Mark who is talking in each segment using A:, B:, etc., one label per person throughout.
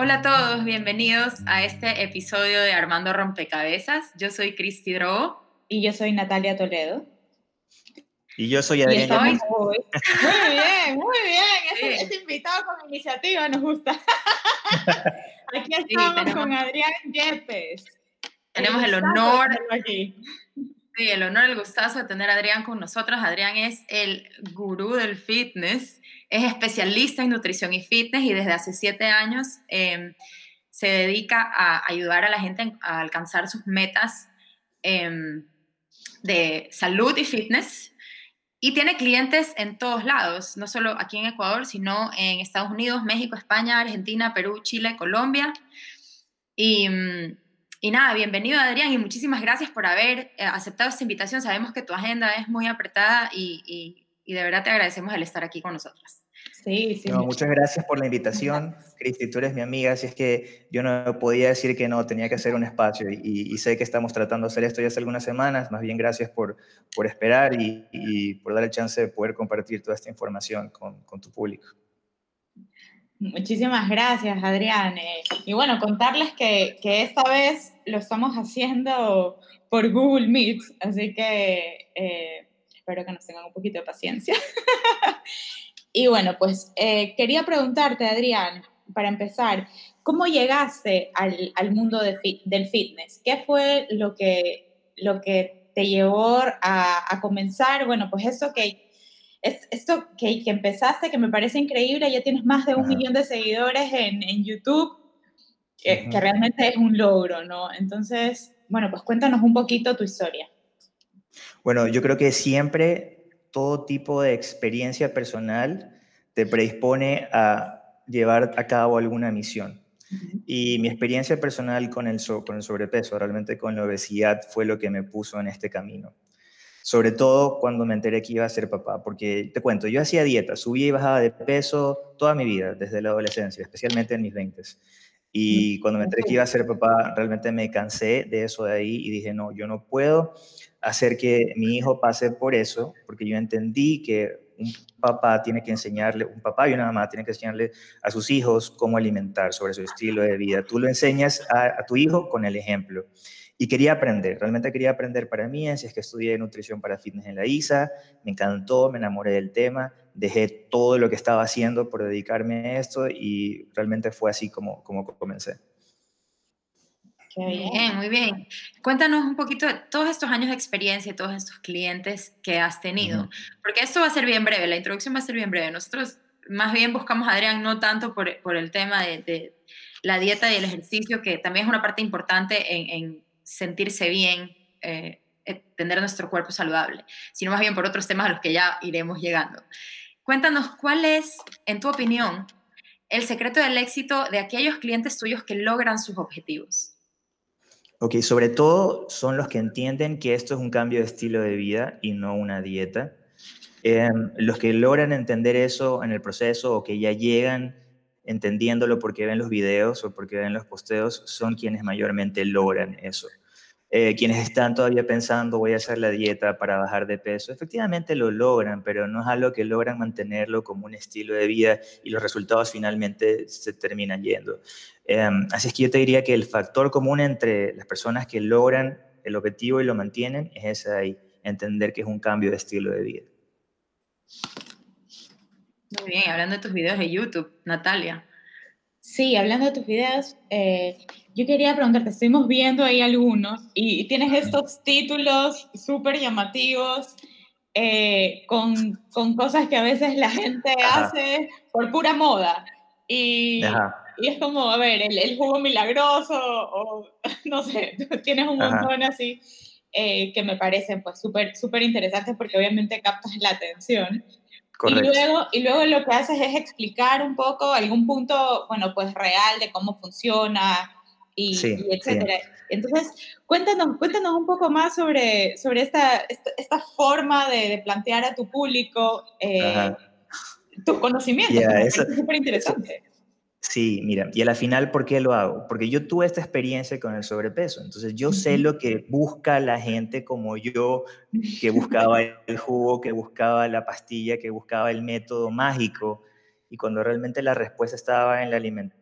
A: Hola a todos, bienvenidos a este episodio de Armando Rompecabezas. Yo soy Cristi Drogo.
B: Y yo soy Natalia Toledo.
C: Y yo soy Adrián.
B: Muy bien, muy bien. Este, invitado con iniciativa nos gusta. Aquí estamos con Adrián Yepes.
A: Tenemos el honor. Aquí. Sí, el honor, el gustazo de tener a Adrián con nosotros. Adrián es el gurú del fitness, es especialista en nutrición y fitness y desde hace siete años em, se dedica a ayudar a la gente a alcanzar sus metas em, de salud y fitness. Y tiene clientes en todos lados, no solo aquí en Ecuador, sino en Estados Unidos, México, España, Argentina, Perú, Chile, Colombia. Y mm, nada, bienvenido Adrián y muchísimas gracias por haber eh, aceptado esta invitación. Sabemos que tu agenda es muy apretada y, de verdad te agradecemos el estar aquí con nosotros.
C: Sí, sí. muchas gracias por la invitación, Cristi, tú eres mi amiga, así es que yo no podía decir que no, tenía que hacer un espacio y, y sé que estamos tratando de hacer esto ya hace algunas semanas, más bien gracias por, por esperar y, por dar el chance de poder compartir toda esta información con, con tu público.
B: Muchísimas gracias, Adrián. Eh, y bueno, contarles que, que, esta vez lo estamos haciendo por Google Meet, así que eh, espero que nos tengan un poquito de paciencia. y bueno, pues eh, quería preguntarte, Adrián, para empezar, ¿cómo llegaste al, al mundo de del fitness? ¿Qué fue lo que, lo que te llevó a, a comenzar? Bueno, pues eso que es, esto que, que, empezaste, que me parece increíble, ya tienes más de un millón de seguidores en, en YouTube, que, que, realmente es un logro, ¿no? Entonces, bueno, pues cuéntanos un poquito tu historia.
C: Bueno, yo creo que siempre todo tipo de experiencia personal te predispone a llevar a cabo alguna misión. Y mi experiencia personal con el, con el sobrepeso, realmente con la obesidad, fue lo que me puso en este camino. Sobre todo cuando me enteré que iba a ser papá, porque te cuento, yo hacía dieta, subía y bajaba de peso toda mi vida, desde la adolescencia, especialmente en mis 20 y cuando me enteré que iba a ser papá, realmente me cansé de eso de ahí y dije, no, yo no puedo hacer que mi hijo pase por eso, porque yo entendí que un papá tiene que enseñarle, un papá y una mamá tienen que enseñarle a sus hijos cómo alimentar sobre su estilo de vida. Tú lo enseñas a, a tu hijo con el ejemplo. Y quería aprender, realmente quería aprender para mí, así es que estudié nutrición para fitness en la ISA, me encantó, me enamoré del tema, dejé todo lo que estaba haciendo por dedicarme a esto y realmente fue así como, como comencé.
A: Qué bien, muy bien. Cuéntanos un poquito de todos estos años de experiencia y todos estos clientes que has tenido, porque esto va a ser bien breve, la introducción va a ser bien breve. Nosotros más bien buscamos a Adrián no tanto por, por el tema de, de, la dieta y el ejercicio, que también es una parte importante en, en sentirse bien, eh, eh, tener nuestro cuerpo saludable, sino más bien por otros temas a los que ya iremos llegando. Cuéntanos, ¿cuál es, en tu opinión, el secreto del éxito de aquellos clientes tuyos que logran sus objetivos?
C: Ok, sobre todo son los que entienden que esto es un cambio de estilo de vida y no una dieta. Em, los que logran entender eso en el proceso o que ya llegan entendiéndolo porque ven los videos o porque ven los posteos, son quienes mayormente logran eso. Eh, quienes están todavía pensando voy a hacer la dieta para bajar de peso, efectivamente lo logran, pero no es algo que logran mantenerlo como un estilo de vida y los resultados finalmente se terminan yendo. Em, así es que yo te diría que el factor común entre las personas que logran el objetivo y lo mantienen es ese ahí, entender que es un cambio de estilo de vida.
A: Muy bien, hablando de tus videos de YouTube, Natalia.
B: Sí, hablando de tus videos, eh, yo quería preguntarte, estuvimos viendo ahí algunos y, tienes estos títulos súper llamativos eh, con, con, cosas que a veces la gente hace por pura moda. Y, y, es como, a ver, el, el, jugo milagroso o no sé, tienes un montón así eh, que me parecen pues súper súper interesantes porque obviamente captas la atención. Y luego, y luego lo que haces es explicar un poco algún punto, bueno, pues real de cómo funciona y, etcétera. Entonces, cuéntanos, cuéntanos un poco más sobre, sobre esta, esta, forma de, plantear a tu público eh, tu conocimiento. es súper interesante.
C: Sí, mira, y a la final, ¿por qué lo hago? Porque yo tuve esta experiencia con el sobrepeso, entonces yo sé lo que busca la gente como yo, que buscaba el jugo, que buscaba la pastilla, que buscaba el método mágico, y cuando realmente la respuesta estaba en la alimentación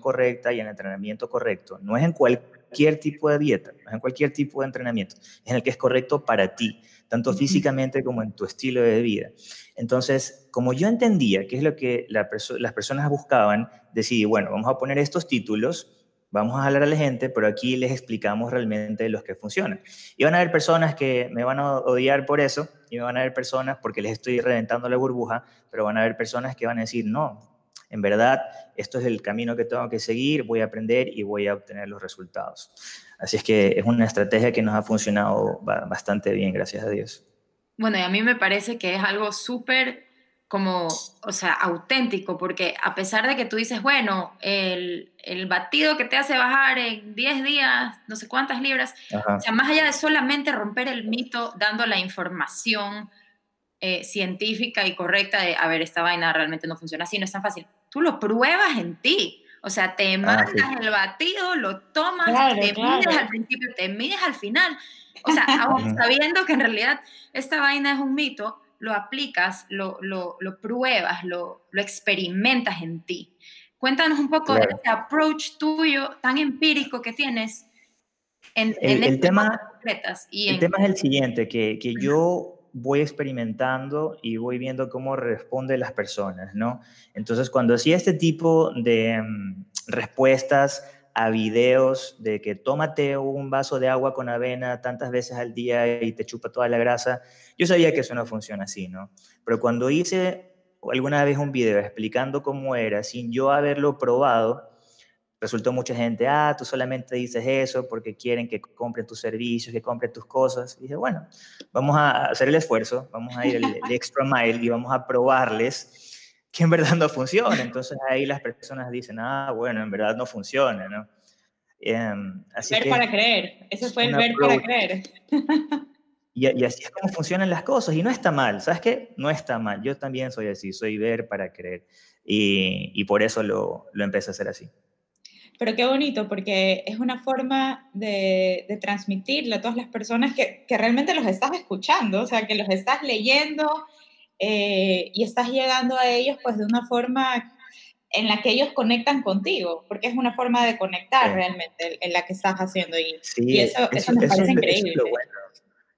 C: correcta y en el entrenamiento correcto, no es en cualquier tipo de dieta, no es en cualquier tipo de entrenamiento, es en el que es correcto para ti tanto físicamente como en tu estilo de vida. Entonces, como yo entendía qué es lo que las personas buscaban, decidí, bueno, vamos a poner estos títulos, vamos a hablar a la gente, pero aquí les explicamos realmente los que funcionan. Y van a haber personas que me van a odiar por eso, y me van a haber personas porque les estoy reventando la burbuja, pero van a haber personas que van a decir, no, en verdad, esto es el camino que tengo que seguir, voy a aprender y voy a obtener los resultados. Así es que es una estrategia que nos ha funcionado bastante bien, gracias a Dios.
A: Bueno, y a mí me parece que es algo súper como, o sea, auténtico, porque a pesar de que tú dices, bueno, el, el batido que te hace bajar en 10 días, no sé cuántas libras, o sea, más allá de solamente romper el mito dando la información eh, científica y correcta de, a ver, esta vaina realmente no funciona así, no es tan fácil, tú lo pruebas en ti. O sea, te ah, mandas el batido, lo tomas, te mides al principio, te mides al final. O sea, aún sabiendo que en realidad esta vaina es un mito, lo aplicas, lo, lo, lo pruebas, lo, lo, experimentas en ti. Cuéntanos un poco de ese approach tuyo tan empírico que tienes
C: en, el, el tema, y el tema es el siguiente, que, que yo voy experimentando y voy viendo cómo responden las personas, ¿no? Entonces, cuando hacía este tipo de mm, respuestas a videos de que tómate un vaso de agua con avena tantas veces al día y te chupa toda la grasa, yo sabía que eso no funciona así, ¿no? Pero cuando hice alguna vez un video explicando cómo era, sin yo haberlo probado, resultó mucha gente, ah, tú solamente dices eso porque quieren que compren tus servicios, que compren tus cosas. Y dije, bueno, vamos a hacer el esfuerzo, vamos a ir el, extra mile y vamos a probarles que en verdad no funciona. Entonces ahí las personas dicen, ah, bueno, en verdad no funciona, ¿no?
B: Em, así ver para creer, ese fue el ver para creer.
C: Y, y, así es como funcionan las cosas y no está mal, ¿sabes qué? No está mal, yo también soy así, soy ver para creer y, y por eso lo, lo empecé a hacer así.
B: Pero qué bonito, porque es una forma de, de transmitirle a todas las personas que, que, realmente los estás escuchando, o sea, que los estás leyendo eh, y estás llegando a ellos pues de una forma en la que ellos conectan contigo, porque es una forma de conectar realmente en la que estás haciendo y, y eso, eso, me parece increíble.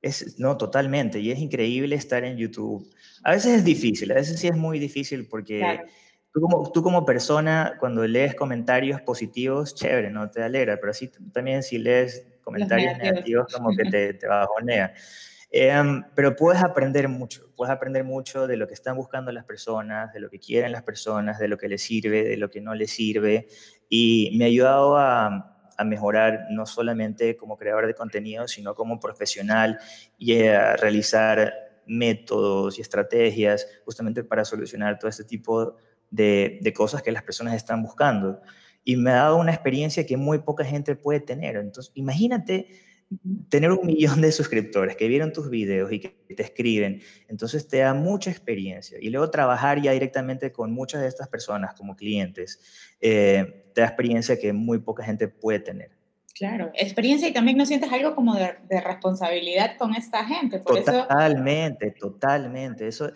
C: Es, no, totalmente, y es increíble estar en YouTube. A veces es difícil, a veces sí es muy difícil porque... Tú como, tú como persona, cuando lees comentarios positivos, chévere, ¿no? Te alegra, pero así también si lees comentarios negativos, como que te, te bajonea. Em, pero puedes aprender mucho, puedes aprender mucho de lo que están buscando las personas, de lo que quieren las personas, de lo que les sirve, de lo que no les sirve. Y me ha ayudado a, a mejorar no solamente como creador de contenido, sino como profesional y a realizar métodos y estrategias justamente para solucionar todo este tipo de de, cosas que las personas están buscando. Y me ha dado una experiencia que muy poca gente puede tener. Entonces, imagínate tener un millón de suscriptores que vieron tus videos y que te escriben, entonces te da mucha experiencia. Y luego trabajar ya directamente con muchas de estas personas como clientes, eh, te da experiencia que muy poca gente puede tener.
B: Claro, experiencia y también no sientes algo como de, responsabilidad con esta gente.
C: totalmente, totalmente. Eso,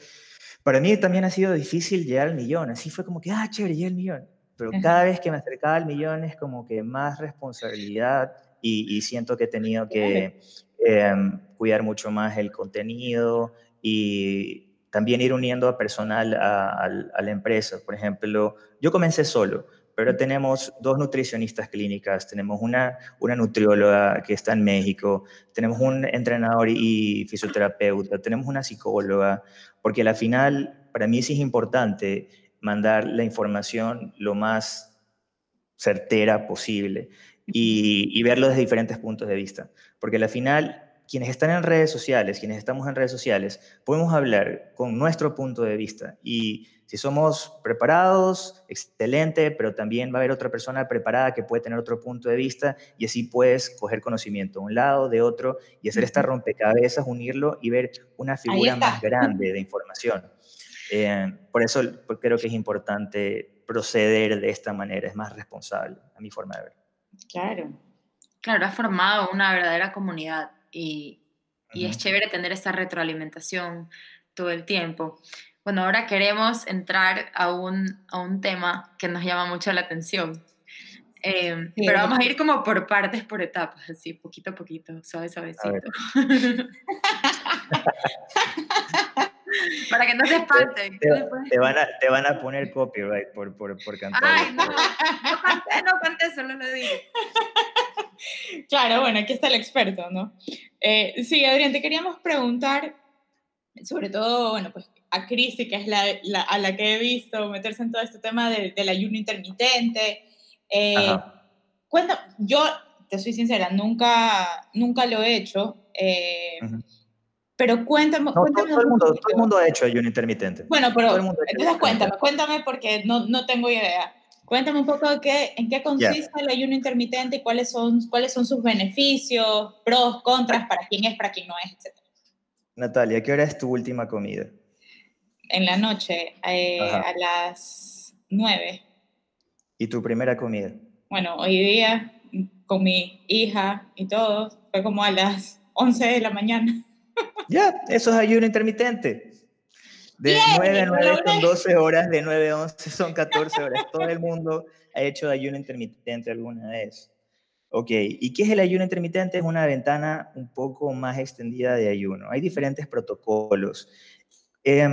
C: para mí también ha sido difícil llegar al millón, así fue como que, ah, chévere, llegué al millón. Pero cada vez que me acercaba al millón es como que más responsabilidad y, siento que he tenido que em, cuidar mucho más el contenido y también ir uniendo a personal a, a, la empresa. Por ejemplo, yo comencé solo, pero tenemos dos nutricionistas clínicas, tenemos una, una nutrióloga que está en México, tenemos un entrenador y fisioterapeuta, tenemos una psicóloga, porque al final para mí sí es importante mandar la información lo más certera posible y, y verlo desde diferentes puntos de vista, porque al final quienes están en redes sociales, quienes estamos en redes sociales, podemos hablar con nuestro punto de vista y Si somos preparados, excelente, pero también va a haber otra persona preparada que puede tener otro punto de vista y así puedes coger conocimiento de un lado, de otro y hacer esta rompecabezas, unirlo y ver una figura más grande de información. Eh, por eso creo que es importante proceder de esta manera, es más responsable, a mi forma de ver.
B: Claro.
A: Claro, ha formado una verdadera comunidad y, y es chévere tener esta retroalimentación todo el tiempo. Bueno, ahora queremos entrar a un, a un tema que nos llama mucho la atención. Eh, pero vamos a ir como por partes, por etapas, así, poquito a poquito, suave, suavecito. Para que no se espanten.
C: Te, van, a, te van a poner copyright por, por, por cantar.
A: Ay, no, no canté, no canté, solo lo dije.
B: Claro, bueno, aquí está el experto, ¿no? Eh, sí, Adrián, te queríamos preguntar, sobre todo, bueno, pues a Cristi, que es la, a la que he visto meterse en todo este tema de, del ayuno intermitente. Eh, yo, te soy sincera, nunca, nunca lo he hecho. Eh, pero cuéntame.
C: todo, el mundo, todo, el mundo, ha hecho ayuno intermitente.
B: Bueno, pero entonces cuéntame, cuéntame porque no, no tengo idea. Cuéntame un poco qué, en qué consiste el ayuno intermitente y cuáles son, cuáles son sus beneficios, pros, contras, para quién es, para quién no es, etc.
C: Natalia, ¿qué hora es tu última comida?
B: En la noche, eh, a las nueve.
C: ¿Y tu primera comida?
B: Bueno, hoy día con mi hija y todo, fue como a las 11 de la mañana.
C: Ya, eso es ayuno intermitente. De 9 a 9 son 12 horas, de 9 a 11 son 14 horas. Todo el mundo ha hecho ayuno intermitente alguna vez. Ok, ¿y qué es el ayuno intermitente? Es una ventana un poco más extendida de ayuno. Hay diferentes protocolos. Eh,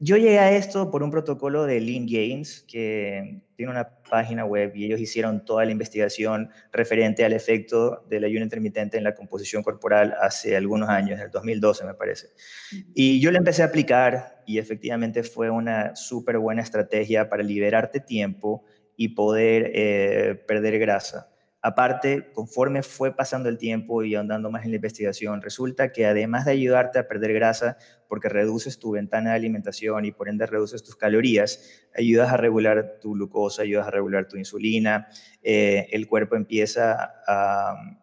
C: yo llegué a esto por un protocolo de Lean Games, que tiene una página web y ellos hicieron toda la investigación referente al efecto del ayuno intermitente en la composición corporal hace algunos años, en el 2012 me parece. Y yo le empecé a aplicar y efectivamente fue una súper buena estrategia para liberarte tiempo y poder eh, perder grasa. Aparte, conforme fue pasando el tiempo y andando más en la investigación, resulta que además de ayudarte a perder grasa, porque reduces tu ventana de alimentación y por ende reduces tus calorías, ayudas a regular tu glucosa, ayudas a regular tu insulina, eh, el cuerpo empieza a um,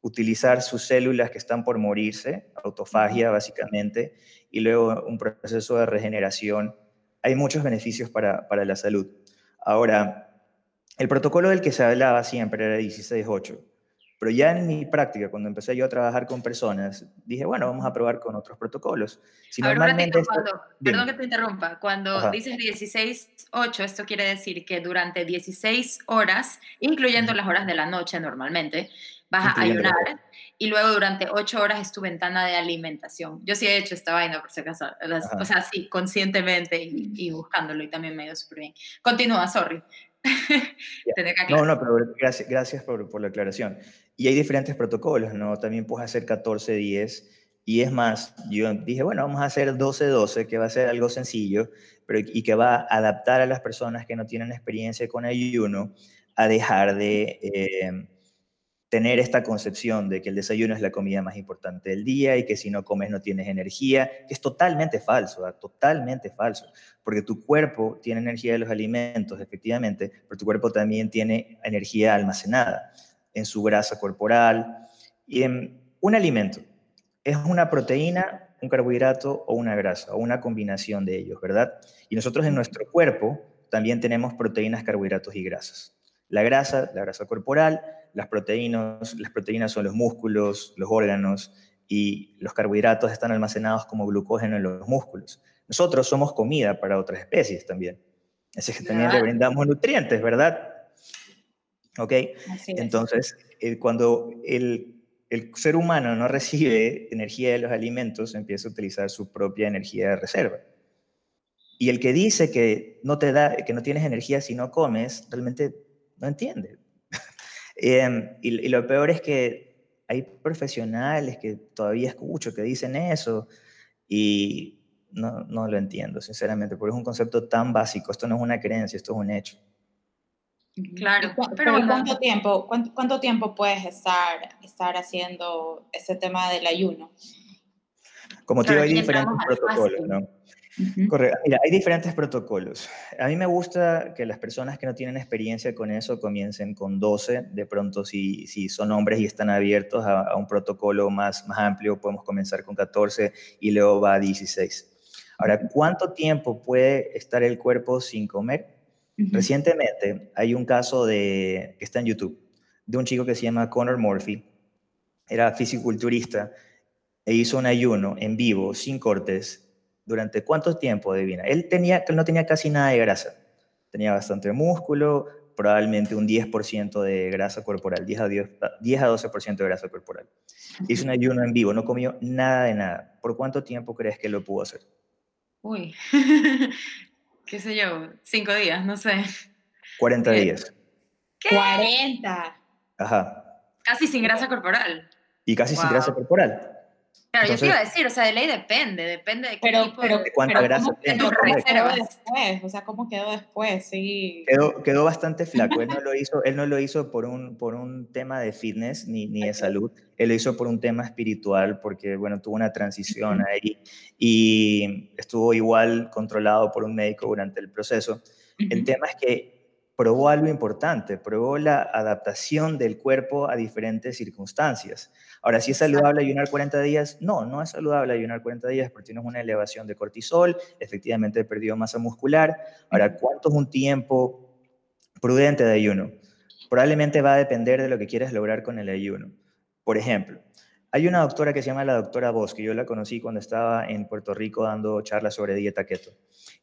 C: utilizar sus células que están por morirse, autofagia básicamente, y luego un proceso de regeneración. Hay muchos beneficios para, para la salud. Ahora, el protocolo del que se hablaba siempre era 16-8, pero ya en mi práctica, cuando empecé yo a trabajar con personas, dije, bueno, vamos a probar con otros protocolos.
A: Si normalmente perdón que te interrumpa, cuando dices 16-8, esto quiere decir que durante 16 horas, incluyendo las horas de la noche normalmente, vas a ayunar y luego durante 8 horas es tu ventana de alimentación. Yo sí he hecho esta vaina, por si acaso, o sea, sí, conscientemente y, y buscándolo y también me súper bien. Continúa, sorry.
C: no, no, pero gracias, gracias por, por, la aclaración. Y hay diferentes protocolos, ¿no? También puedes hacer 14-10. Y es más, yo dije, bueno, vamos a hacer 12-12, que va a ser algo sencillo, pero y que va a adaptar a las personas que no tienen experiencia con ayuno a dejar de eh, tener esta concepción de que el desayuno es la comida más importante del día y que si no comes no tienes energía, que es totalmente falso, totalmente falso, porque tu cuerpo tiene energía de los alimentos, efectivamente, pero tu cuerpo también tiene energía almacenada en su grasa corporal. Y en un alimento es una proteína, un carbohidrato o una grasa, o una combinación de ellos, ¿verdad? Y nosotros en nuestro cuerpo también tenemos proteínas, carbohidratos y grasas. La grasa, la grasa corporal, las proteínas, las proteínas son los músculos, los órganos y los carbohidratos están almacenados como glucógeno en los músculos. Nosotros somos comida para otras especies también. Así que también le brindamos nutrientes, ¿verdad? ¿Ok? Entonces, eh, cuando el, el ser humano no recibe energía de los alimentos, empieza a utilizar su propia energía de reserva. Y el que dice que no te da, que no tienes energía si no comes, realmente no entiende. Em, y, lo peor es que hay profesionales que todavía escucho que dicen eso y no, no lo entiendo, sinceramente, porque es un concepto tan básico. Esto no es una creencia, esto es un hecho.
B: Claro, pero, ¿cuánto, tiempo, cuánto, tiempo puedes estar, estar haciendo ese tema del ayuno?
C: Como te digo, hay diferentes protocolos, ¿no? Correcto. Mira, hay diferentes protocolos. A mí me gusta que las personas que no tienen experiencia con eso comiencen con 12. De pronto, si, si son hombres y están abiertos a, un protocolo más, más amplio, podemos comenzar con 14 y luego va a 16. Ahora, ¿cuánto tiempo puede estar el cuerpo sin comer? Recientemente hay un caso de, que está en YouTube de un chico que se llama Connor Murphy. Era fisiculturista e hizo un ayuno en vivo, sin cortes, durante cuánto tiempo, adivina. Él, tenía, él no tenía casi nada de grasa, tenía bastante músculo, probablemente un 10% de grasa corporal, 10 a, 10, a 12% de grasa corporal. Hizo un ayuno en vivo, no comió nada de nada. ¿Por cuánto tiempo crees que lo pudo hacer?
A: Uy, qué sé yo, cinco días, no sé.
C: 40 días.
B: ¿Qué? 40.
C: Ajá.
A: Casi sin grasa corporal.
C: Y casi sin grasa corporal.
A: Claro, yo te iba a decir, o sea, de ley depende, depende de qué
B: pero,
A: tipo
B: pero,
C: de cuánta grasa tiene.
B: ¿Cómo quedó después? O sea, ¿cómo quedó después? Sí.
C: Quedó, quedó bastante flaco. Él no lo hizo, él no lo hizo por, un, por un tema de fitness ni, ni de salud. Él lo hizo por un tema espiritual porque, bueno, tuvo una transición ahí y estuvo igual controlado por un médico durante el proceso. El tema es que probó algo importante, probó la adaptación del cuerpo a diferentes circunstancias. Ahora, si es saludable ayunar 40 días, no, no es saludable ayunar 40 días porque tienes una elevación de cortisol, efectivamente perdió masa muscular. Ahora, ¿cuánto es un tiempo prudente de ayuno? Probablemente va a depender de lo que quieras lograr con el ayuno. Por ejemplo, hay una doctora que se llama la doctora Bosque, yo la conocí cuando estaba en Puerto Rico dando charlas sobre dieta keto.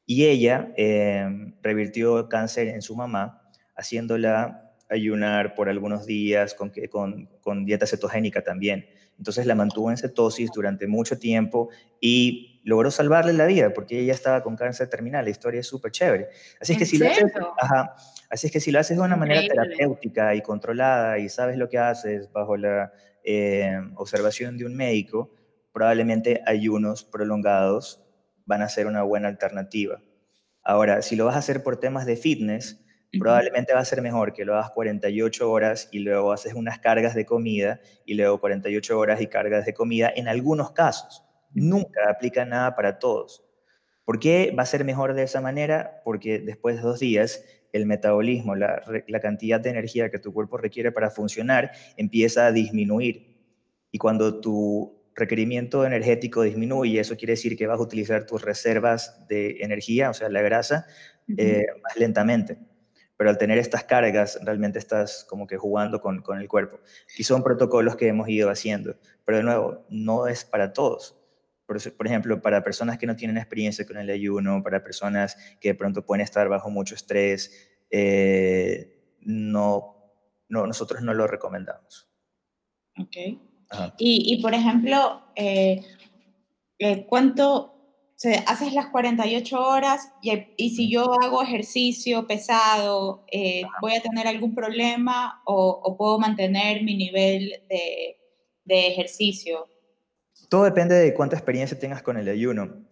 C: Y ella eh, revirtió cáncer en su mamá, haciéndola ayunar por algunos días con, con, con dieta cetogénica también. Entonces la mantuvo en cetosis durante mucho tiempo y logró salvarle la vida porque ella estaba con cáncer terminal. La historia es súper chévere. Así es, que si lo haces, así es que si lo haces de una manera terapéutica y controlada y sabes lo que haces bajo la eh, observación de un médico, probablemente ayunos prolongados van a ser una buena alternativa. Ahora, si lo vas a hacer por temas de fitness, probablemente va a ser mejor que lo hagas 48 horas y luego haces unas cargas de comida y luego 48 horas y cargas de comida en algunos casos. Nunca aplica nada para todos. ¿Por qué va a ser mejor de esa manera? Porque después de dos días el metabolismo, la, la cantidad de energía que tu cuerpo requiere para funcionar empieza a disminuir. Y cuando tu requerimiento energético disminuye, eso quiere decir que vas a utilizar tus reservas de energía, o sea, la grasa, eh, más lentamente. Pero al tener estas cargas, realmente estás como que jugando con, con el cuerpo. Y son protocolos que hemos ido haciendo. Pero de nuevo, no es para todos. Por, por, ejemplo, para personas que no tienen experiencia con el ayuno, para personas que de pronto pueden estar bajo mucho estrés, eh, no, no, nosotros no lo recomendamos.
B: Ok. Y, por ejemplo, eh, eh, ¿cuánto se, haces las 48 horas y, si yo hago ejercicio pesado, eh, ¿voy a tener algún problema o, puedo mantener mi nivel de, de, ejercicio?
C: Todo depende de cuánta experiencia tengas con el ayuno.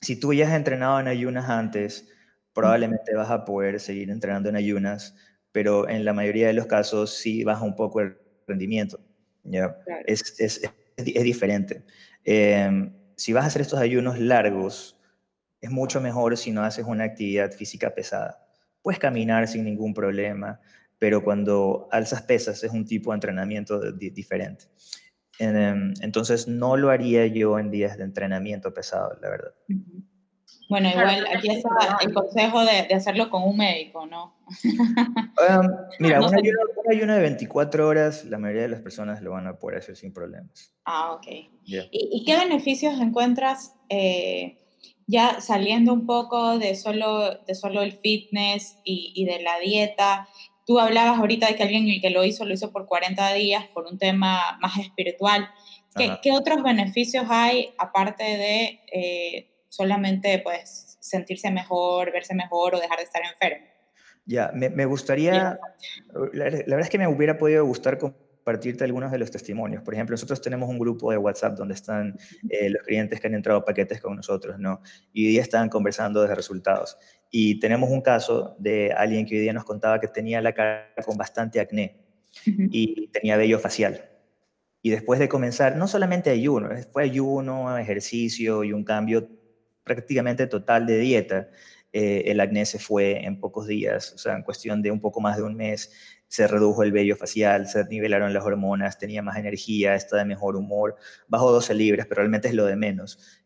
C: Si tú ya has entrenado en ayunas antes, probablemente vas a poder seguir entrenando en ayunas, pero en la mayoría de los casos sí baja un poco el rendimiento. ¿ya? Es, es, es, diferente. Em, si vas a hacer estos ayunos largos, es mucho mejor si no haces una actividad física pesada. Puedes caminar sin ningún problema, pero cuando alzas pesas es un tipo de entrenamiento diferente. Em, entonces no lo haría yo en días de entrenamiento pesado, la verdad.
B: Bueno, igual aquí está el consejo de, de hacerlo con un médico, ¿no?
C: Um, mira, un, ayuno, de 24 horas, la mayoría de las personas lo van a poder hacer sin problemas.
B: Ah, ok. ¿Y, qué beneficios encuentras eh, ya saliendo un poco de solo, de solo el fitness y, y, de la dieta? Tú hablabas ahorita de que alguien el que lo hizo lo hizo por 40 días por un tema más espiritual. ¿Qué, ¿qué otros beneficios hay aparte de... Eh, solamente pues sentirse mejor, verse mejor o dejar de estar enfermo.
C: Ya, me, me gustaría, la, verdad es que me hubiera podido gustar compartirte algunos de los testimonios. Por ejemplo, nosotros tenemos un grupo de WhatsApp donde están eh, los clientes que han entrado paquetes con nosotros, ¿no? Y hoy día están conversando de resultados. Y tenemos un caso de alguien que hoy día nos contaba que tenía la cara con bastante acné y tenía vello facial. Y después de comenzar, no solamente ayuno, fue ayuno, ejercicio y un cambio prácticamente total de dieta, eh, el acné se fue en pocos días, o sea, en cuestión de un poco más de un mes, se redujo el vello facial, se nivelaron las hormonas, tenía más energía, está de mejor humor, bajó 12 libras, pero realmente es lo de menos.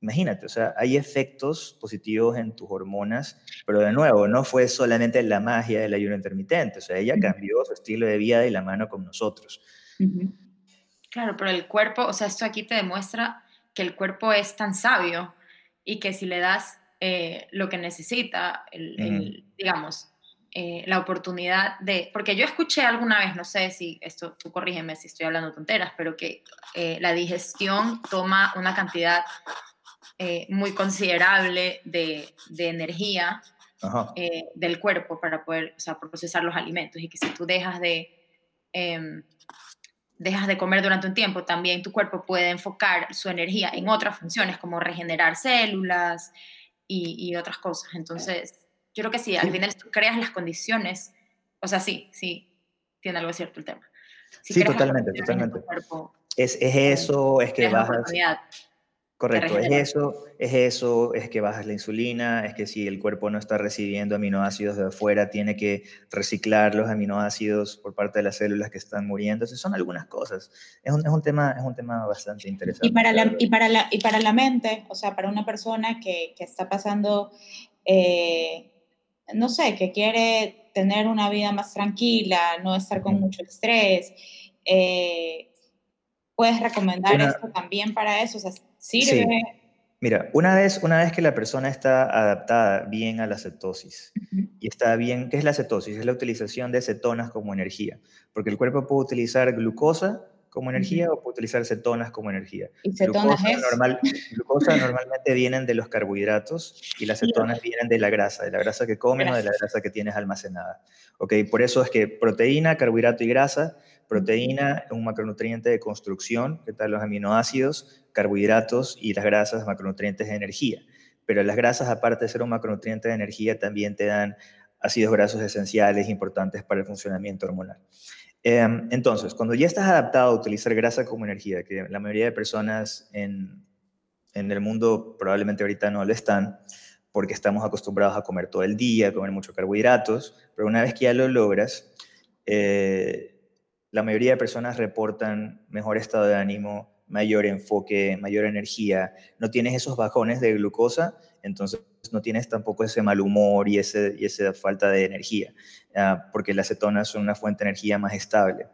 C: Imagínate, o sea, hay efectos positivos en tus hormonas, pero de nuevo, no fue solamente la magia del ayuno intermitente, o sea, ella cambió su estilo de vida y la mano con nosotros.
A: Claro, pero el cuerpo, o sea, esto aquí te demuestra que el cuerpo es tan sabio y que si le das eh, lo que necesita, el, digamos, eh, la oportunidad de, porque yo escuché alguna vez, no sé si esto, tú corrígeme si estoy hablando tonteras, pero que eh, la digestión toma una cantidad eh, muy considerable de, de energía del cuerpo para poder o sea, procesar los alimentos y que si tú dejas de, em, dejas de comer durante un tiempo, también tu cuerpo puede enfocar su energía en otras funciones como regenerar células y, y otras cosas. Entonces, yo creo que sí, al final tú creas las condiciones, o sea, sí, sí, tiene algo cierto el tema.
C: sí, totalmente, totalmente. es, es, eso, es que bajas... Correcto, es eso, es eso, es que bajas la insulina, es que si el cuerpo no está recibiendo aminoácidos de afuera, tiene que reciclar los aminoácidos por parte de las células que están muriendo. Esas son algunas cosas. Es un, es un, tema, es un tema bastante interesante.
B: Y para, la, y, para la, y para la mente, o sea, para una persona que, que está pasando eh, no sé, que quiere tener una vida más tranquila, no estar con mucho estrés, eh, ¿puedes recomendar esto también para eso? O sea, ¿sirve?
C: Mira, una vez, una vez que la persona está adaptada bien a la cetosis y está bien, ¿qué es la cetosis? Es la utilización de cetonas como energía, porque el cuerpo puede utilizar glucosa como energía o puede utilizar cetonas como energía.
B: ¿Y cetonas
C: glucosa, normal, glucosa normalmente vienen de los carbohidratos y las cetonas vienen de la grasa, de la grasa que comes o de la grasa que tienes almacenada. ¿Ok? Por eso es que proteína, carbohidrato y grasa, proteína es un macronutriente de construcción, que tal los aminoácidos, carbohidratos y las grasas, macronutrientes de energía. Pero las grasas, aparte de ser un macronutriente de energía, también te dan ácidos grasos esenciales importantes para el funcionamiento hormonal. Em, entonces, cuando ya estás adaptado a utilizar grasa como energía, que la mayoría de personas en, en el mundo probablemente ahorita no lo están, porque estamos acostumbrados a comer todo el día, a comer muchos carbohidratos, pero una vez que ya lo logras, eh, la mayoría de personas reportan mejor estado de ánimo, mayor enfoque, mayor energía, no tienes esos bajones de glucosa, entonces no tienes tampoco ese mal humor y, ese, y esa falta de energía, ah, porque las cetonas son una fuente de energía más estable.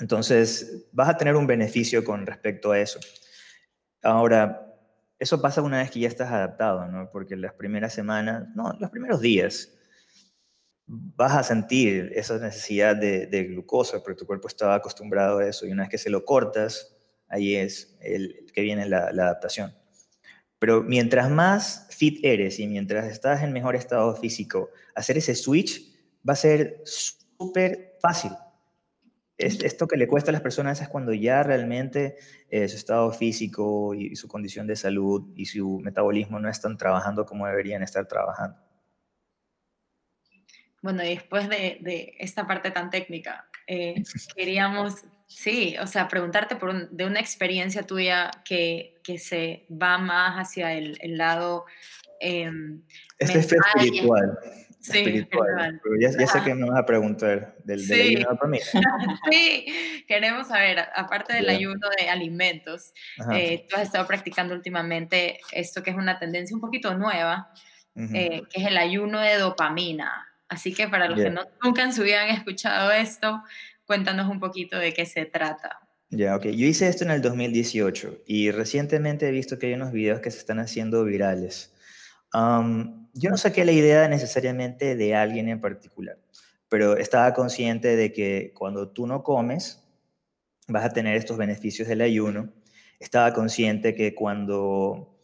C: Entonces, vas a tener un beneficio con respecto a eso. Ahora, eso pasa una vez que ya estás adaptado, ¿no? Porque las primeras semanas, no, los primeros días, vas a sentir esa necesidad de, glucosa, porque tu cuerpo estaba acostumbrado a eso, y una vez que se lo cortas, ahí es el, que viene la adaptación. Pero mientras más fit eres y mientras estás en mejor estado físico, hacer ese switch va a ser súper fácil. esto que le cuesta a las personas es cuando ya realmente eh, su estado físico y su condición de salud y su metabolismo no están trabajando como deberían estar trabajando.
A: Bueno, y después de, esta parte tan técnica, eh, queríamos Sí, o sea, preguntarte por de una experiencia tuya que, que, se va más hacia el, el lado... Eh,
C: este es espiritual. Sí, espiritual. ya, ya sé que me vas a preguntar del, sí. ayuno para mí.
A: sí, queremos saber, aparte del ayuno de alimentos, eh, tú has estado practicando últimamente esto que es una tendencia un poquito nueva, eh, que es el ayuno de dopamina. Así que para los que no, nunca en su vida han escuchado esto, Cuéntanos un poquito de qué se trata.
C: Ya, ok. Yo hice esto en el 2018 y recientemente he visto que hay unos videos que se están haciendo virales. yo no saqué la idea necesariamente de alguien en particular, pero estaba consciente de que cuando tú no comes, vas a tener estos beneficios del ayuno. Estaba consciente que cuando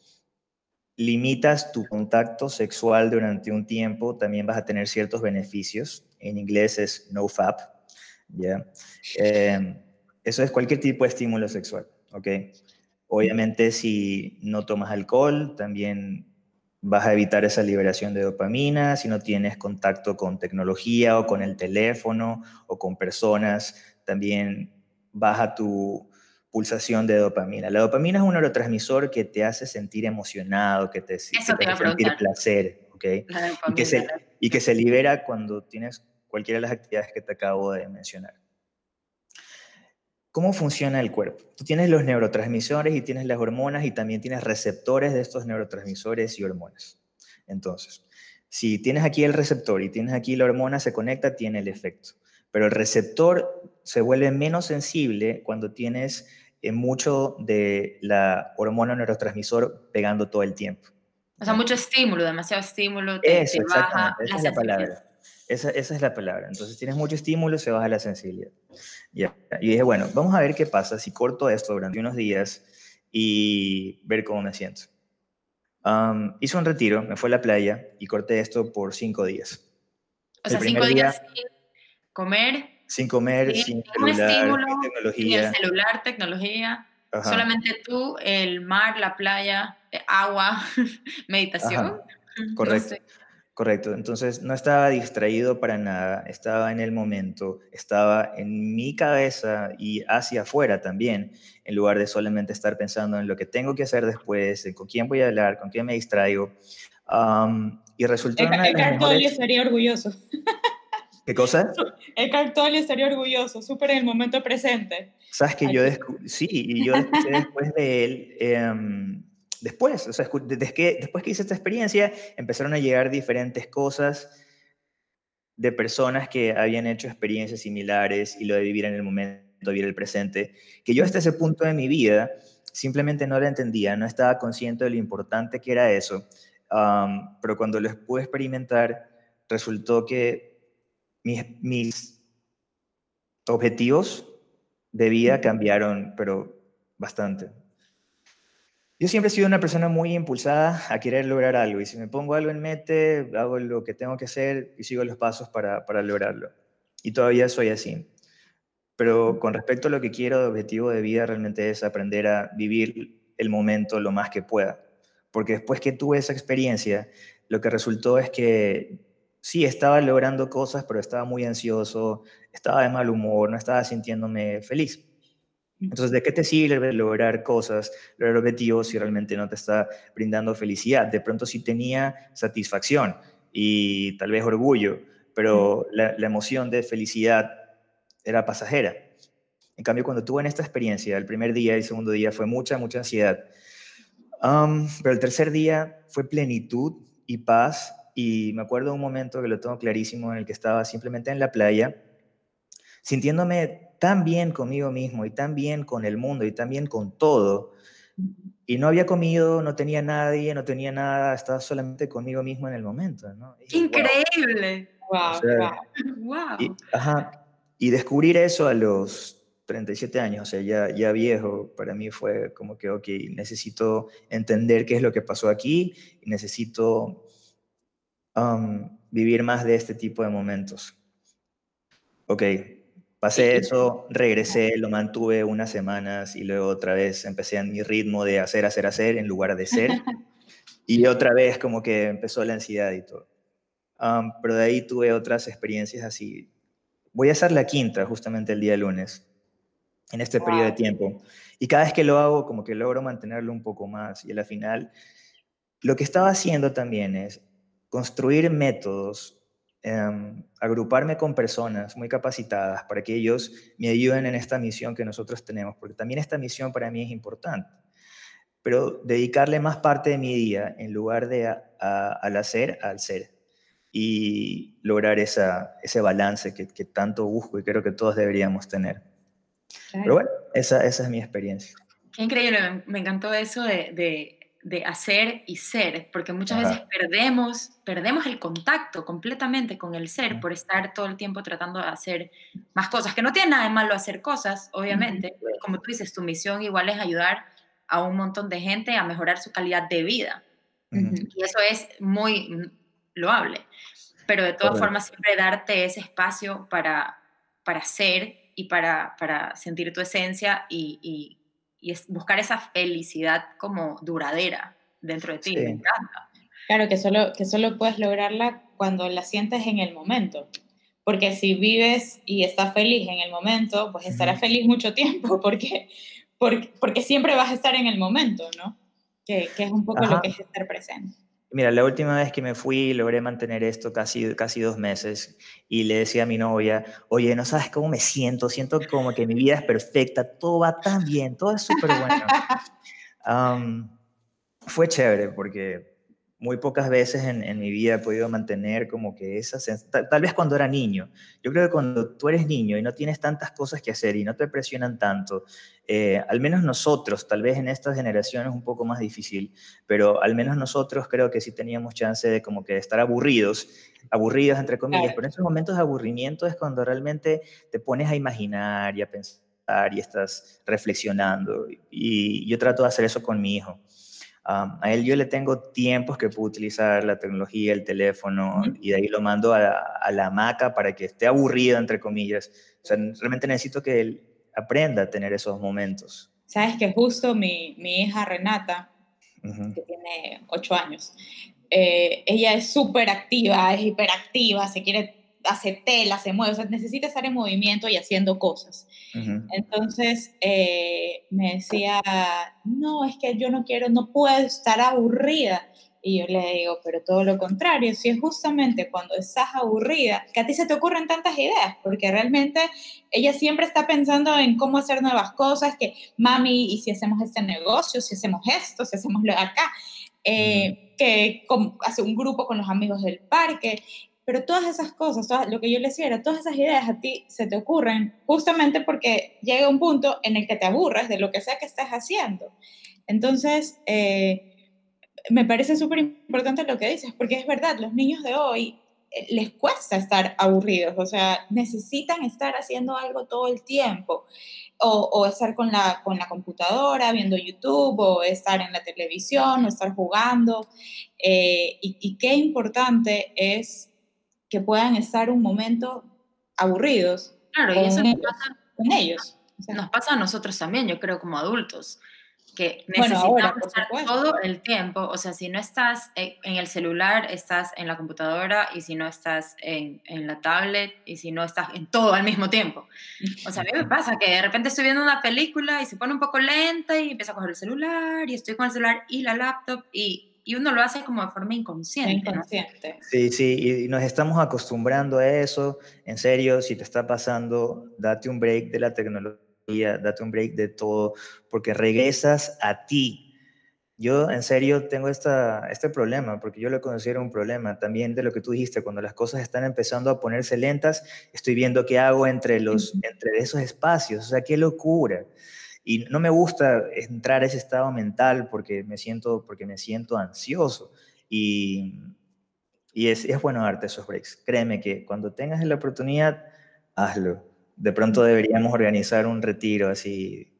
C: limitas tu contacto sexual durante un tiempo, también vas a tener ciertos beneficios. En inglés es no fap, ¿ya? Em, eso es cualquier tipo de estímulo sexual, ¿ok? Obviamente si no tomas alcohol, también vas a evitar esa liberación de dopamina, si no tienes contacto con tecnología o con el teléfono o con personas, también baja tu, pulsación de dopamina. La dopamina es un neurotransmisor que te hace sentir emocionado, que te, hace sentir placer, ¿ok? Y que, se, y que se libera cuando tienes cualquiera de las actividades que te acabo de mencionar. ¿Cómo funciona el cuerpo? Tú tienes los neurotransmisores y tienes las hormonas y también tienes receptores de estos neurotransmisores y hormonas. Entonces, si tienes aquí el receptor y tienes aquí la hormona, se conecta, tiene el efecto. Pero el receptor se vuelve menos sensible cuando tienes eh, mucho de la hormona neurotransmisor pegando todo el tiempo.
A: O sea, mucho estímulo, demasiado estímulo, te,
C: Eso, baja esa es la palabra. Esa, esa, es la palabra. Entonces, tienes mucho estímulo, se baja la sensibilidad. Ya. Y dije, bueno, vamos a ver qué pasa si corto esto durante unos días y ver cómo me siento. hice un retiro, me fue a la playa y corté esto por cinco días.
A: O sea, cinco días sin comer.
C: Sin comer, sin, celular, tecnología.
A: Sin celular, tecnología. Solamente tú, el mar, la playa, eh, agua, meditación.
C: Correcto. Correcto, entonces no estaba distraído para nada, estaba en el momento, estaba en mi cabeza y hacia afuera también, en lugar de solamente estar pensando en lo que tengo que hacer después, con quién voy a hablar, con quién me distraigo. y resultó...
B: El, el Cartolio estaría orgulloso.
C: ¿Qué cosa?
B: El Cartolio estaría orgulloso, súper en el momento presente.
C: Sabes que yo sí, y yo después de él... Em, después, o sea, desde que, después que hice esta experiencia, empezaron a llegar diferentes cosas de personas que habían hecho experiencias similares y lo de vivir en el momento, vivir el presente, que yo hasta ese punto de mi vida simplemente no lo entendía, no estaba consciente de lo importante que era eso, pero cuando lo pude experimentar, resultó que mis, mis objetivos de vida cambiaron, pero bastante. Yo siempre he sido una persona muy impulsada a querer lograr algo y si me pongo algo en mente, hago lo que tengo que hacer y sigo los pasos para, para lograrlo. Y todavía soy así. Pero con respecto a lo que quiero de objetivo de vida, realmente es aprender a vivir el momento lo más que pueda. Porque después que tuve esa experiencia, lo que resultó es que sí, estaba logrando cosas, pero estaba muy ansioso, estaba de mal humor, no estaba sintiéndome feliz. Entonces, ¿de qué te sirve lograr cosas, lograr objetivos si realmente no te está brindando felicidad? De pronto sí tenía satisfacción y tal vez orgullo, pero la, emoción de felicidad era pasajera. En cambio, cuando tuve en esta experiencia, el primer día y el segundo día fue mucha, mucha ansiedad. pero el tercer día fue plenitud y paz. Y me acuerdo de un momento que lo tengo clarísimo en el que estaba simplemente en la playa, sintiéndome tan bien conmigo mismo y tan bien con el mundo y tan bien con todo. Y no había comido, no tenía nadie, no tenía nada, estaba solamente conmigo mismo en el momento. ¿no?
A: Increíble.
B: Wow,
A: wow.
C: Y, ajá, y descubrir eso a los 37 años, o sea, ya, ya viejo, para mí fue como que, ok, necesito entender qué es lo que pasó aquí y necesito um, vivir más de este tipo de momentos. Ok, Pasé eso, regresé, lo mantuve unas semanas y luego otra vez empecé en mi ritmo de hacer, hacer, hacer en lugar de ser. y otra vez como que empezó la ansiedad y todo. pero de ahí tuve otras experiencias así. Voy a hacer la quinta justamente el día lunes, en este periodo de tiempo. Y cada vez que lo hago, como que logro mantenerlo un poco más. Y al final, lo que estaba haciendo también es construir métodos Em, agruparme con personas muy capacitadas para que ellos me ayuden en esta misión que nosotros tenemos, porque también esta misión para mí es importante. Pero dedicarle más parte de mi día en lugar de al hacer, al ser. Y lograr esa, ese balance que, tanto busco y creo que todos deberíamos tener. Pero bueno, esa, esa es mi experiencia.
A: Qué increíble, me encantó eso de de hacer y ser, porque muchas veces perdemos, perdemos el contacto completamente con el ser por estar todo el tiempo tratando de hacer más cosas, que no tiene nada de malo hacer cosas, obviamente, como tú dices, tu misión igual es ayudar a un montón de gente a mejorar su calidad de vida, y eso es muy loable, pero de todas formas siempre darte ese espacio para, para ser y para, para sentir tu esencia y y es buscar esa felicidad como duradera dentro de ti. Me encanta.
B: Claro, que solo, que solo puedes lograrla cuando la sientes en el momento. Porque si vives y estás feliz en el momento, pues estarás feliz mucho tiempo, porque, porque, porque siempre vas a estar en el momento, ¿no? Que, que es un poco lo que es estar presente.
C: Mira, la última vez que me fui logré mantener esto casi, casi dos meses y le decía a mi novia, oye, no sabes cómo me siento, siento como que mi vida es perfecta, todo va tan bien, todo es súper bueno. fue chévere porque muy pocas veces en, mi vida he podido mantener como que esa tal, tal, vez cuando era niño. Yo creo que cuando tú eres niño y no tienes tantas cosas que hacer y no te presionan tanto, eh, al menos nosotros, tal vez en esta generación es un poco más difícil, pero al menos nosotros creo que sí teníamos chance de como que estar aburridos, aburridos entre comillas, pero en esos momentos de aburrimiento es cuando realmente te pones a imaginar y a pensar y estás reflexionando. Y yo trato de hacer eso con mi hijo a él yo le tengo tiempos que puedo utilizar la tecnología, el teléfono, y de ahí lo mando a, la hamaca para que esté aburrido, entre comillas. O sea, realmente necesito que él aprenda a tener esos momentos.
B: Sabes que justo mi, mi hija Renata, que tiene ocho años, eh, ella es súper activa, es hiperactiva, se quiere hace tela, se mueve, o sea, necesita estar en movimiento y haciendo cosas. Entonces eh, me decía, no, es que yo no quiero, no puedo estar aburrida. Y yo le digo, pero todo lo contrario, si es justamente cuando estás aburrida, que a ti se te ocurren tantas ideas, porque realmente ella siempre está pensando en cómo hacer nuevas cosas, que mami, y si hacemos este negocio, si hacemos esto, si hacemos lo de acá, eh, que hace un grupo con los amigos del parque, pero todas esas cosas, lo que yo le decía era, todas esas ideas a ti se te ocurren justamente porque llega un punto en el que te aburres de lo que sea que estés haciendo. Entonces, eh, me parece súper importante lo que dices, porque es verdad, los niños de hoy eh, les cuesta estar aburridos, o sea, necesitan estar haciendo algo todo el tiempo, o, estar con la, con la computadora viendo YouTube, o estar en la televisión, o estar jugando. Eh, y, y, qué importante es que puedan estar un momento aburridos.
A: Claro, y eso nos pasa, con ellos. nos pasa a nosotros también, yo creo, como adultos, que necesitamos estar todo el tiempo, o sea, si no estás en el celular, estás en la computadora, y si no estás en, en la tablet, y si no estás en todo al mismo tiempo. O sea, a mí me pasa que de repente estoy viendo una película y se pone un poco lenta y empiezo a coger el celular, y estoy con el celular y la laptop, y y uno lo hace como de forma inconsciente. Inconsciente.
C: Sí, sí, y nos estamos acostumbrando a eso. En serio, si te está pasando, date un break de la tecnología, date un break de todo, porque regresas a ti. Yo en serio tengo esta, este problema, porque yo lo considero un problema también de lo que tú dijiste, cuando las cosas están empezando a ponerse lentas, estoy viendo qué hago entre, los, entre esos espacios, o sea, qué locura. Y no me gusta entrar a ese estado mental porque me siento, porque me siento ansioso. Y, y es, es bueno darte esos breaks. Créeme que cuando tengas la oportunidad, hazlo. De pronto deberíamos organizar un retiro así.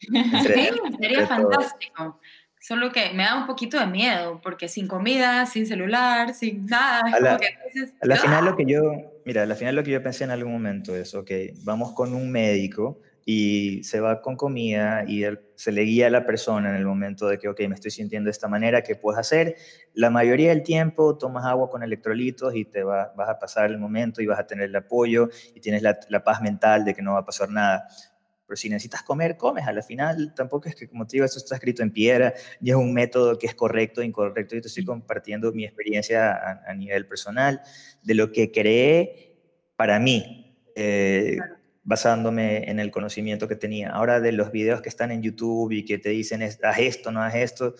A: sería fantástico. Solo que me da un poquito de miedo, porque sin comida, sin celular, sin nada.
C: A la, a la final lo que yo, mira, a la final lo que yo pensé en algún momento es, ok, vamos con un médico y se va con comida y se le guía a la persona en el momento de que, ok, me estoy sintiendo de esta manera, ¿qué puedes hacer? La mayoría del tiempo tomas agua con electrolitos y te vas a pasar el momento y vas a tener el apoyo y tienes la, paz mental de que no va a pasar nada. Pero si necesitas comer, comes. A la final tampoco es que, como te digo, esto está escrito en piedra y es un método que es correcto o incorrecto. Yo te estoy compartiendo mi experiencia a, nivel personal de lo que creé para mí. Eh, basándome en el conocimiento que tenía. Ahora de los videos que están en YouTube y que te dicen, haz esto, no haz esto,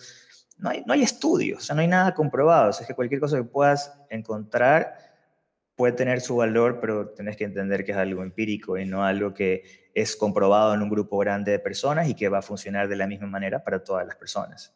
C: no hay, no hay estudios, o sea, no hay nada comprobado. O sea, es que cualquier cosa que puedas encontrar puede tener su valor, pero tienes que entender que es algo empírico y no algo que es comprobado en un grupo grande de personas y que va a funcionar de la misma manera para todas las personas.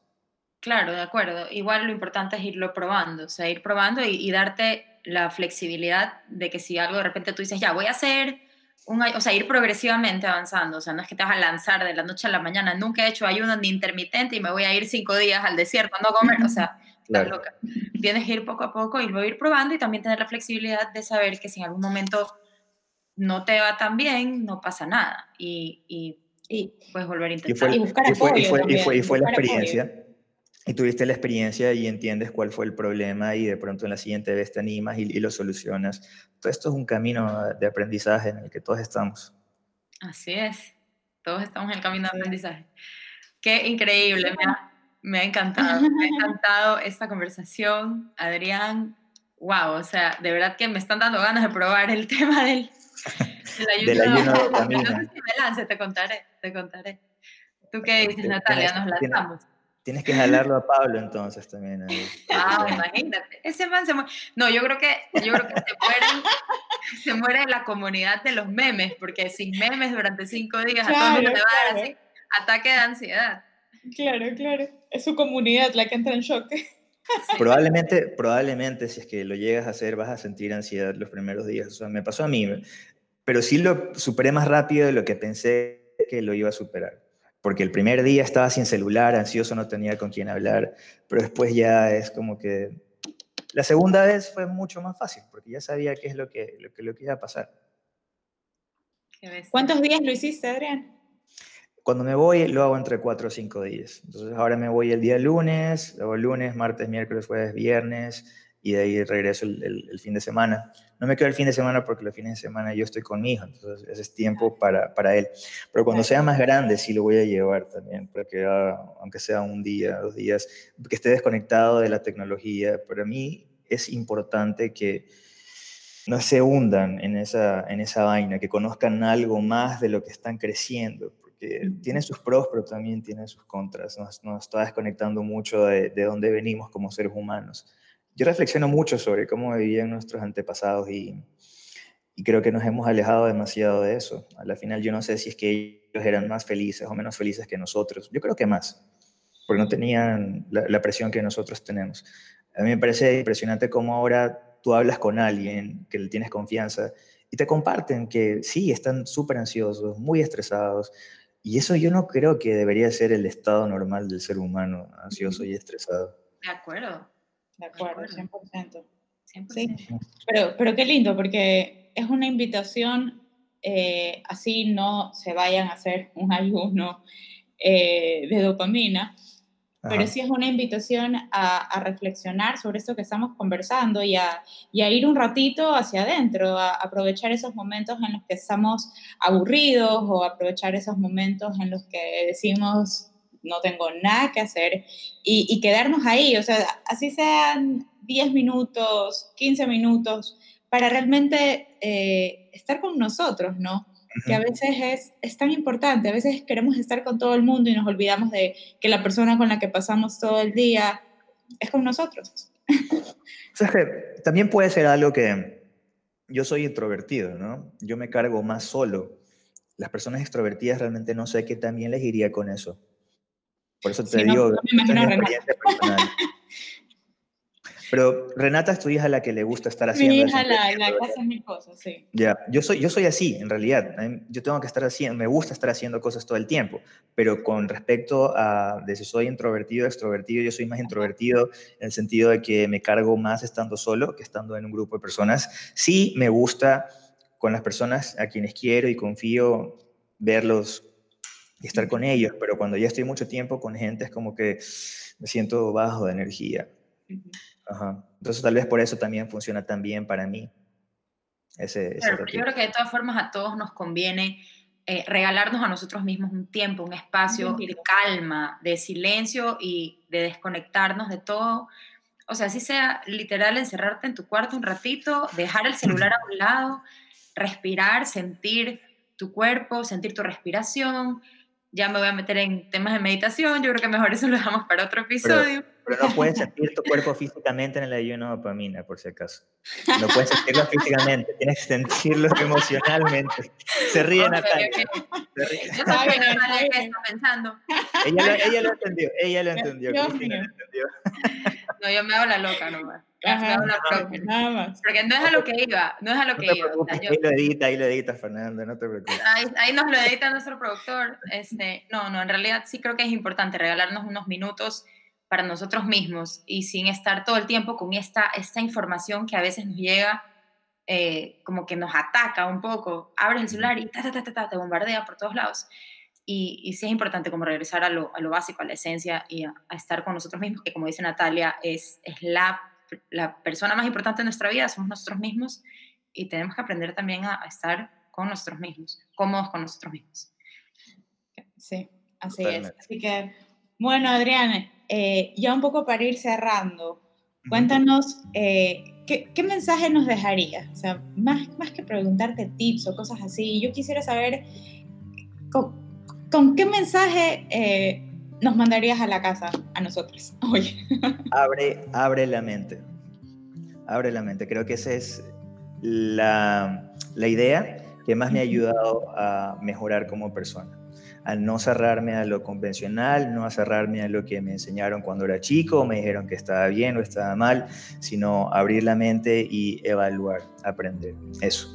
A: Claro, de acuerdo. Igual lo importante es irlo probando, o sea, ir probando y, y darte la flexibilidad de que si algo de repente tú dices, ya, voy a hacer o sea, ir progresivamente avanzando, o sea, no es que te vas a lanzar de la noche a la mañana, nunca he hecho ayuno ni intermitente y me voy a ir cinco días al desierto, no comer, o sea, estás loca. Tienes que ir poco a poco y luego ir probando y también tener la flexibilidad de saber que si en algún momento no te va tan bien, no pasa nada. Y, y, puedes volver a intentar.
C: Y, buscar apoyo y fue, y fue, y fue la experiencia y tuviste la experiencia y entiendes cuál fue el problema y de pronto en la siguiente vez te animas y, lo solucionas. Todo esto es un camino de aprendizaje en el que todos estamos.
A: Así es. todos estamos en el camino de aprendizaje. Qué increíble, me ha, me ha encantado, me ha encantado esta conversación, Adrián. Wow, o sea, de verdad que me están dando ganas de probar el tema del, del ayuno. No sé si me lance, te contaré, te contaré. ¿Tú qué dices, Natalia? ¿Nos lanzamos?
C: Tienes que jalarlo a Pablo entonces también.
A: Ah, imagínate. Ese man se muere. No, yo creo que, yo creo que se, muere, se muere la comunidad de los memes, porque sin memes durante cinco días a todo el mundo le va a dar así ataque de ansiedad.
B: Claro, claro. Es su comunidad la que entra en shock.
C: Probablemente, probablemente si es que lo llegas a hacer vas a sentir ansiedad los primeros días. O sea, me pasó a mí, pero sí lo superé más rápido de lo que pensé que lo iba a superar porque el primer día estaba sin celular, ansioso, no tenía con quién hablar, pero después ya es como que... La segunda vez fue mucho más fácil, porque ya sabía qué es lo que, lo que, lo que iba a pasar.
B: ¿Cuántos días lo hiciste, Adrián?
C: Cuando me voy, lo hago entre cuatro o cinco días. Entonces ahora me voy el día lunes, luego lunes, martes, miércoles, jueves, viernes, y de ahí regreso el, fin de semana. No me quedo el fin de semana porque los fines de semana yo estoy con mi hijo, entonces ese es tiempo para, para él. Pero cuando sea más grande sí lo voy a llevar también, porque aunque sea un día, dos días, que esté desconectado de la tecnología. Para mí es importante que no se hundan en esa, en esa vaina, que conozcan algo más de lo que están creciendo, porque tiene sus pros, pero también tiene sus contras. Nos, nos está desconectando mucho de, de dónde venimos como seres humanos yo reflexiono mucho sobre cómo vivían nuestros antepasados y, creo que nos hemos alejado demasiado de eso. A la final yo no sé si es que ellos eran más felices o menos felices que nosotros. Yo creo que más, porque no tenían la, presión que nosotros tenemos. A mí me parece impresionante cómo ahora tú hablas con alguien que le tienes confianza y te comparten que sí, están súper ansiosos, muy estresados. Y eso yo no creo que debería ser el estado normal del ser humano, ansioso y estresado.
A: De acuerdo.
B: De acuerdo, 100%. Sí, pero, pero qué lindo, porque es una invitación, eh, así no se vayan a hacer un ayuno eh, de dopamina, pero sí es una invitación a, reflexionar sobre esto que estamos conversando y a, y a, ir un ratito hacia adentro, a aprovechar esos momentos en los que estamos aburridos o aprovechar esos momentos en los que decimos, no tengo nada que hacer y, quedarnos ahí, o sea, así sean 10 minutos, 15 minutos, para realmente eh, estar con nosotros, ¿no? Que a veces es, es, tan importante, a veces queremos estar con todo el mundo y nos olvidamos de que la persona con la que pasamos todo el día es con nosotros.
C: O sea, que también puede ser algo que yo soy introvertido, ¿no? Yo me cargo más solo. Las personas extrovertidas realmente no sé qué también les iría con eso. Por eso te digo, Pero Renata es tu hija la que le gusta estar haciendo
B: Mi hija la, la que hace mil cosas, sí.
C: Ya, yo soy, yo soy así, en realidad. Yo tengo que estar haciendo, me gusta estar haciendo cosas todo el tiempo, pero con respecto a de si soy introvertido o extrovertido, yo soy más introvertido en el sentido de que me cargo más estando solo que estando en un grupo de personas. Sí me gusta con las personas a quienes quiero y confío verlos y estar con ellos, pero cuando ya estoy mucho tiempo con gente es como que me siento bajo de energía. Entonces tal vez por eso también funciona tan bien para mí. Ese,
A: yo creo que de todas formas a todos nos conviene eh, regalarnos a nosotros mismos un tiempo, un espacio de calma, de silencio y de desconectarnos de todo. O sea, así sea literal encerrarte en tu cuarto un ratito, dejar el celular a un lado, respirar, sentir tu cuerpo, sentir tu respiración, ya me voy a meter en temas de meditación, yo creo que mejor eso lo dejamos para otro episodio.
C: Pero, no puedes sentir tu cuerpo físicamente en el ayuno de dopamina, por si acaso. No puedes sentirlo físicamente, tienes que sentirlo emocionalmente. Se ríe okay, Natalia.
A: Se ríe. Yo Natalia que está pensando.
C: Ella lo, ella lo entendió, ella lo entendió.
A: Yo, lo entendió. No, yo me hago la loca nomás. Ajá, nada más. Porque no es a lo que iba, no es a lo que iba.
C: Ahí lo edita, ahí lo edita Fernando, no te preocupes.
A: Ahí, ahí, nos lo edita nuestro productor. Este, no, no, en realidad sí creo que es importante regalarnos unos minutos para nosotros mismos y sin estar todo el tiempo con esta, esta información que a veces nos llega eh, como que nos ataca un poco. Abres el celular y ta, ta, ta, ta, te bombardea por todos lados. Y, y sí es importante como regresar a lo, a lo básico, a la esencia y a, a, estar con nosotros mismos, que como dice Natalia, es, es la la persona más importante de nuestra vida somos nosotros mismos y tenemos que aprender también a, estar con nosotros mismos, cómodos con nosotros mismos.
B: Sí, así es. Así que, bueno, Adrián, eh, ya un poco para ir cerrando, cuéntanos eh, ¿qué, ¿qué, mensaje nos dejarías. O sea, más, más que preguntarte tips o cosas así, yo quisiera saber con, con qué mensaje eh, nos mandarías a la casa a nosotros hoy.
C: abre, abre la mente. Abre la mente. Creo que esa es la, la idea que más me ha ayudado a mejorar como persona. A no cerrarme a lo convencional, no a cerrarme a lo que me enseñaron cuando era chico, me dijeron que estaba bien o estaba mal, sino abrir la mente y evaluar, aprender. Eso.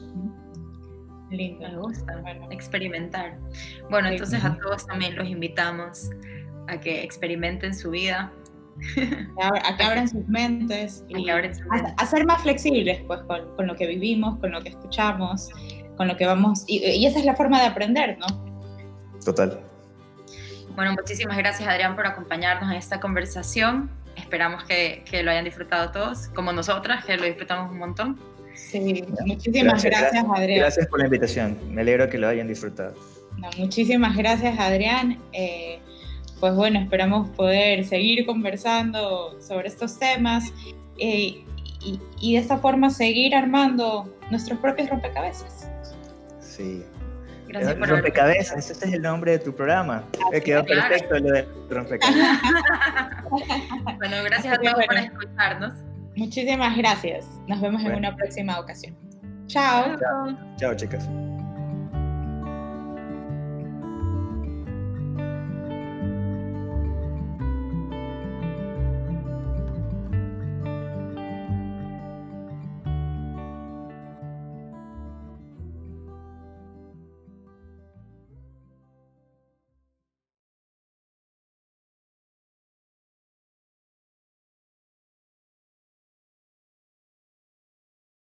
A: Lindo. Me gusta, experimentar. Bueno, entonces a todos también los invitamos a que experimenten su vida.
B: A que abran sus mentes y A, ser más flexibles pues, con, con, lo que vivimos, con lo que escuchamos, con lo que vamos... Y, y esa es la forma de aprender, ¿no?
C: Total.
A: Bueno, muchísimas gracias Adrián por acompañarnos en esta conversación. Esperamos que, que lo hayan disfrutado todos, como nosotras, que lo disfrutamos un montón.
B: Sí, muchísimas gracias, Adrián.
C: Gracias por la invitación, me alegro que lo hayan disfrutado.
B: muchísimas gracias Adrián. Eh, pues bueno, esperamos poder seguir conversando sobre estos temas eh, y, de esta forma seguir armando nuestros propios rompecabezas.
C: Sí. Gracias por rompecabezas, ese es el nombre de tu programa. Me quedó perfecto lo de rompecabezas.
A: bueno, gracias a todos por escucharnos.
B: Muchísimas gracias. Nos vemos en una próxima ocasión. Chao.
C: Chao, chao chicas.